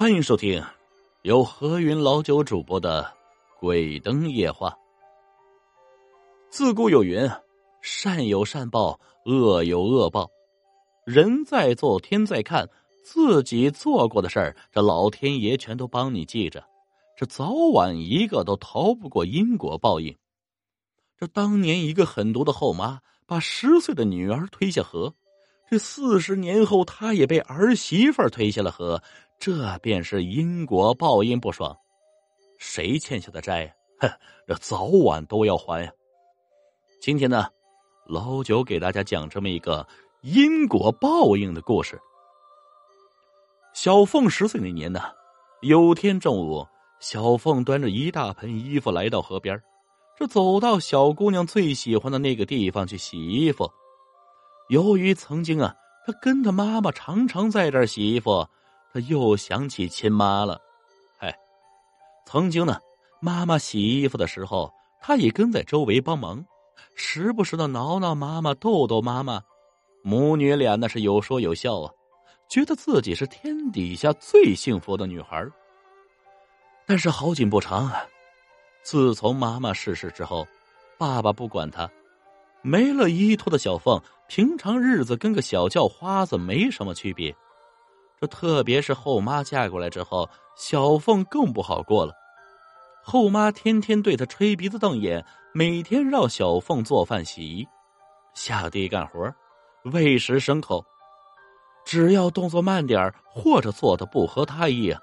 欢迎收听由何云老九主播的《鬼灯夜话》。自古有云：“善有善报，恶有恶报。”人在做，天在看。自己做过的事儿，这老天爷全都帮你记着。这早晚一个都逃不过因果报应。这当年一个狠毒的后妈，把十岁的女儿推下河。这四十年后，他也被儿媳妇推下了河，这便是因果报应不爽。谁欠下的债，哼，这早晚都要还呀。今天呢，老九给大家讲这么一个因果报应的故事。小凤十岁那年呢，有天中午，小凤端着一大盆衣服来到河边，这走到小姑娘最喜欢的那个地方去洗衣服。由于曾经啊，他跟他妈妈常常在这儿洗衣服，他又想起亲妈了。嗨，曾经呢，妈妈洗衣服的时候，他也跟在周围帮忙，时不时的挠挠妈妈，逗逗妈妈，母女俩那是有说有笑啊，觉得自己是天底下最幸福的女孩。但是好景不长啊，自从妈妈逝世之后，爸爸不管他。没了依托的小凤，平常日子跟个小叫花子没什么区别。这特别是后妈嫁过来之后，小凤更不好过了。后妈天天对她吹鼻子瞪眼，每天让小凤做饭、洗衣、下地干活、喂食牲口。只要动作慢点或者做的不合他意啊，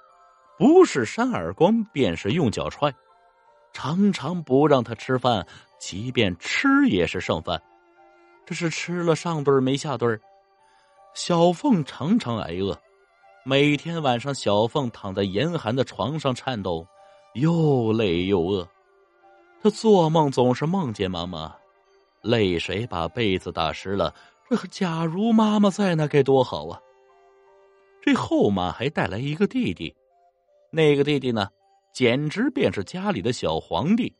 不是扇耳光，便是用脚踹。常常不让他吃饭，即便吃也是剩饭，这是吃了上顿没下顿小凤常常挨饿，每天晚上小凤躺在严寒的床上颤抖，又累又饿。她做梦总是梦见妈妈，泪水把被子打湿了。这假如妈妈在，那该多好啊！这后妈还带来一个弟弟，那个弟弟呢？简直便是家里的小皇帝，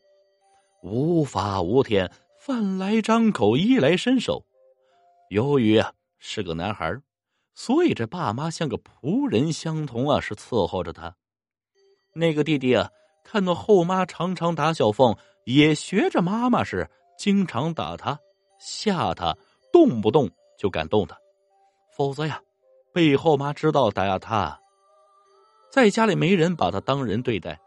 无法无天，饭来张口，衣来伸手。由于啊是个男孩，所以这爸妈像个仆人相同啊，是伺候着他。那个弟弟啊，看到后妈常常打小凤，也学着妈妈是经常打他、吓他，动不动就敢动他。否则呀，被后妈知道打压他，在家里没人把他当人对待。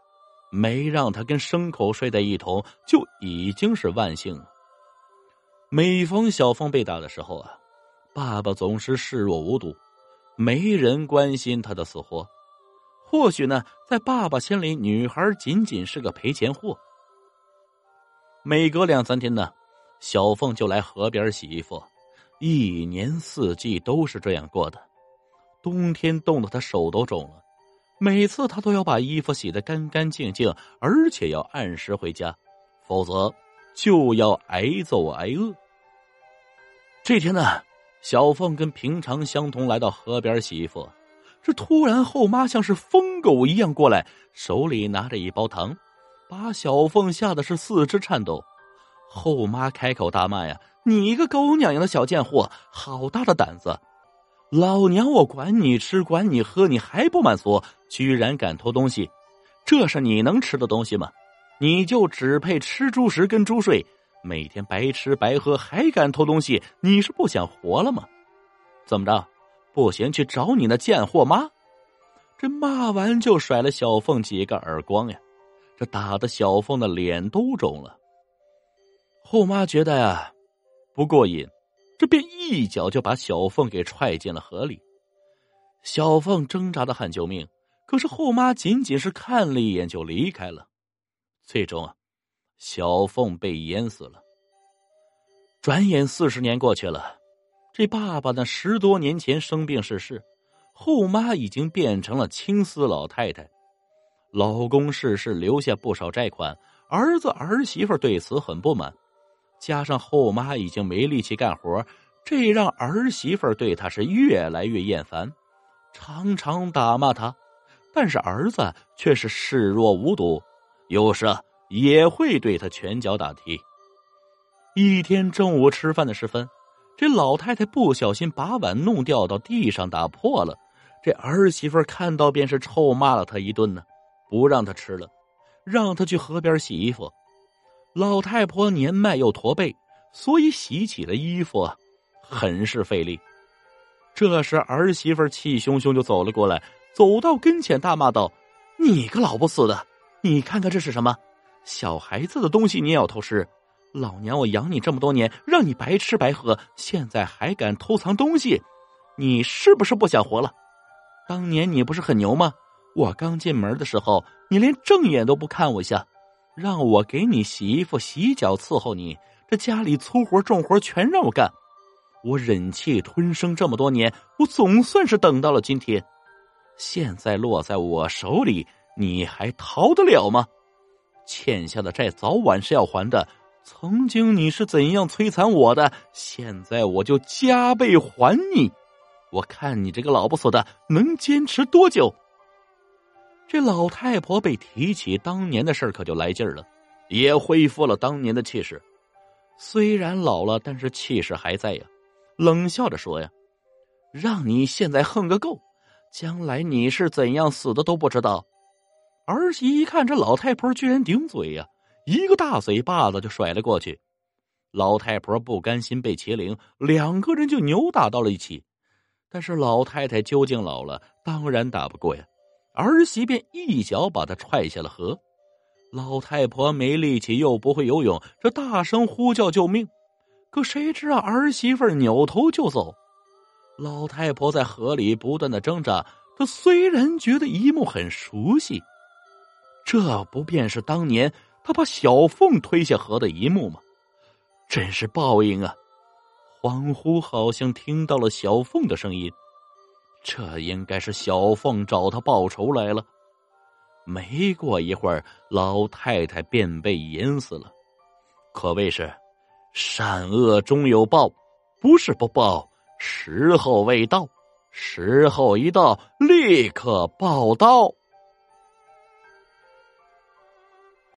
没让他跟牲口睡在一同，就已经是万幸了。每逢小凤被打的时候啊，爸爸总是视若无睹，没人关心他的死活。或许呢，在爸爸心里，女孩仅仅是个赔钱货。每隔两三天呢，小凤就来河边洗衣服，一年四季都是这样过的。冬天冻得她手都肿了。每次她都要把衣服洗得干干净净，而且要按时回家，否则就要挨揍挨饿。这天呢，小凤跟平常相同来到河边洗衣服，这突然后妈像是疯狗一样过来，手里拿着一包糖，把小凤吓得是四肢颤抖。后妈开口大骂呀：“你一个狗娘养的小贱货，好大的胆子！”老娘我管你吃管你喝，你还不满足？居然敢偷东西，这是你能吃的东西吗？你就只配吃猪食跟猪睡，每天白吃白喝，还敢偷东西？你是不想活了吗？怎么着？不行，去找你那贱货妈！这骂完就甩了小凤几个耳光呀，这打的小凤的脸都肿了。后妈觉得呀，不过瘾。这便一脚就把小凤给踹进了河里，小凤挣扎的喊救命，可是后妈仅仅是看了一眼就离开了。最终啊，小凤被淹死了。转眼四十年过去了，这爸爸呢十多年前生病逝世，后妈已经变成了青丝老太太，老公逝世留下不少债款，儿子儿媳妇对此很不满。加上后妈已经没力气干活，这让儿媳妇对他是越来越厌烦，常常打骂他。但是儿子却是视若无睹，有时也会对他拳脚打踢。一天中午吃饭的时分，这老太太不小心把碗弄掉到地上，打破了，这儿媳妇看到便是臭骂了他一顿呢，不让他吃了，让他去河边洗衣服。老太婆年迈又驼背，所以洗起了衣服很是费力。这时儿媳妇气汹汹就走了过来，走到跟前大骂道：“你个老不死的，你看看这是什么？小孩子的东西你也要偷吃？老娘我养你这么多年，让你白吃白喝，现在还敢偷藏东西？你是不是不想活了？”当年你不是很牛吗？我刚进门的时候，你连正眼都不看我一下，让我给你洗衣服、洗脚伺候你，这家里粗活重活全让我干，我忍气吞声这么多年，我总算是等到了今天。现在落在我手里，你还逃得了吗？欠下的债早晚是要还的。曾经你是怎样摧残我的，现在我就加倍还你。我看你这个老不死的能坚持多久？这老太婆被提起当年的事可就来劲儿了，也恢复了当年的气势。虽然老了，但是气势还在呀。冷笑着说：“呀，让你现在横个够，将来你是怎样死的都不知道。”儿媳一看这老太婆居然顶嘴呀，一个大嘴巴子就甩了过去。老太婆不甘心被欺凌，两个人就扭打到了一起。但是老太太究竟老了，当然打不过呀。儿媳便一脚把她踹下了河。老太婆没力气，又不会游泳，这大声呼叫救命。可谁知道儿媳妇扭头就走。老太婆在河里不断的挣扎。她虽然觉得一幕很熟悉，这不便是当年他把小凤推下河的一幕吗？真是报应啊！恍惚好像听到了小凤的声音，这应该是小凤找他报仇来了。没过一会儿，老太太便被淹死了。可谓是善恶终有报，不是不报，时候未到。时候一到，立刻报到。